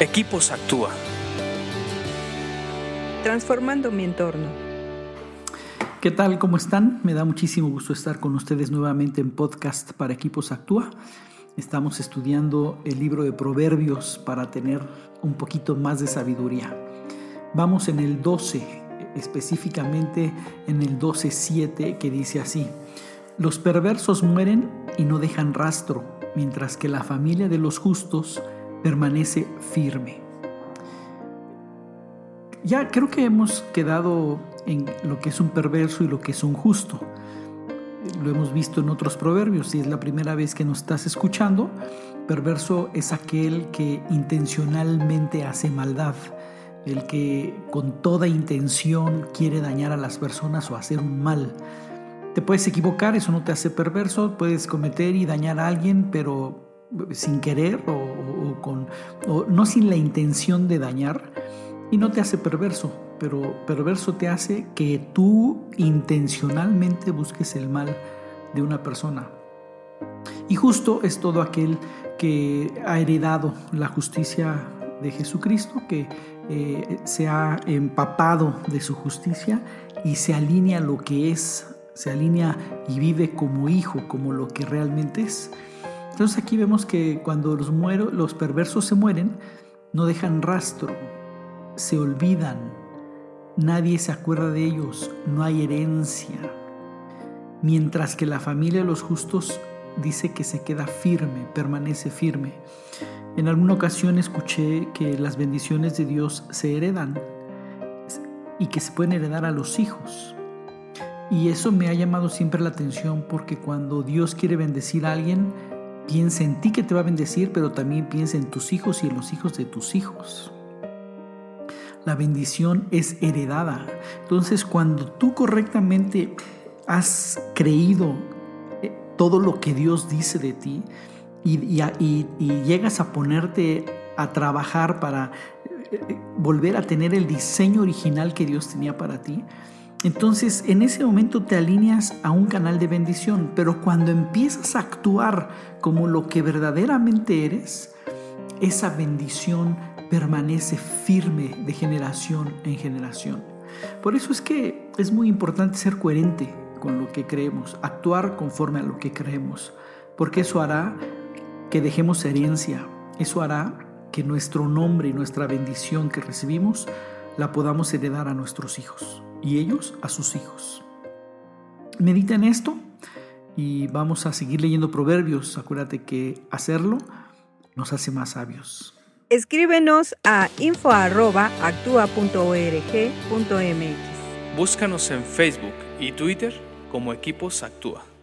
Equipos Actúa. Transformando mi entorno. ¿Qué tal? ¿Cómo están? Me da muchísimo gusto estar con ustedes nuevamente en podcast para Equipos Actúa. Estamos estudiando el libro de Proverbios para tener un poquito más de sabiduría. Vamos en el 12, específicamente en el 12.7 que dice así. Los perversos mueren y no dejan rastro, mientras que la familia de los justos permanece firme. Ya creo que hemos quedado en lo que es un perverso y lo que es un justo. Lo hemos visto en otros proverbios. Si es la primera vez que nos estás escuchando, perverso es aquel que intencionalmente hace maldad, el que con toda intención quiere dañar a las personas o hacer un mal. Te puedes equivocar, eso no te hace perverso, puedes cometer y dañar a alguien, pero sin querer o, no sin la intención de dañar y no te hace perverso, pero perverso te hace que tú intencionalmente busques el mal de una persona. Y justo es todo aquel que ha heredado la justicia de Jesucristo, que eh, se ha empapado de su justicia y se alinea lo que es, se alinea y vive como hijo, como lo que realmente es. Entonces aquí vemos que cuando los, perversos se mueren, no dejan rastro, se olvidan, nadie se acuerda de ellos, no hay herencia. Mientras que la familia de los justos dice que se queda firme, permanece firme. En alguna ocasión escuché que las bendiciones de Dios se heredan y que se pueden heredar a los hijos. Y eso me ha llamado siempre la atención porque cuando Dios quiere bendecir a alguien, Piensa en ti que te va a bendecir, pero también piensa en tus hijos y en los hijos de tus hijos. La bendición es heredada. Entonces, cuando tú correctamente has creído eh, todo lo que Dios dice de ti y, llegas a ponerte a trabajar para eh, eh, volver a tener el diseño original que Dios tenía para ti, entonces en ese momento te alineas a un canal de bendición, pero cuando empiezas a actuar como lo que verdaderamente eres, esa bendición permanece firme de generación en generación. Por eso es que es muy importante ser coherente con lo que creemos, actuar conforme a lo que creemos, porque eso hará que dejemos herencia, eso hará que nuestro nombre y nuestra bendición que recibimos la podamos heredar a nuestros hijos y ellos a sus hijos. Medita en esto y vamos a seguir leyendo proverbios. Acuérdate que hacerlo nos hace más sabios. Escríbenos a info.actua.org.mx. Búscanos en Facebook y Twitter como Equipos Actúa.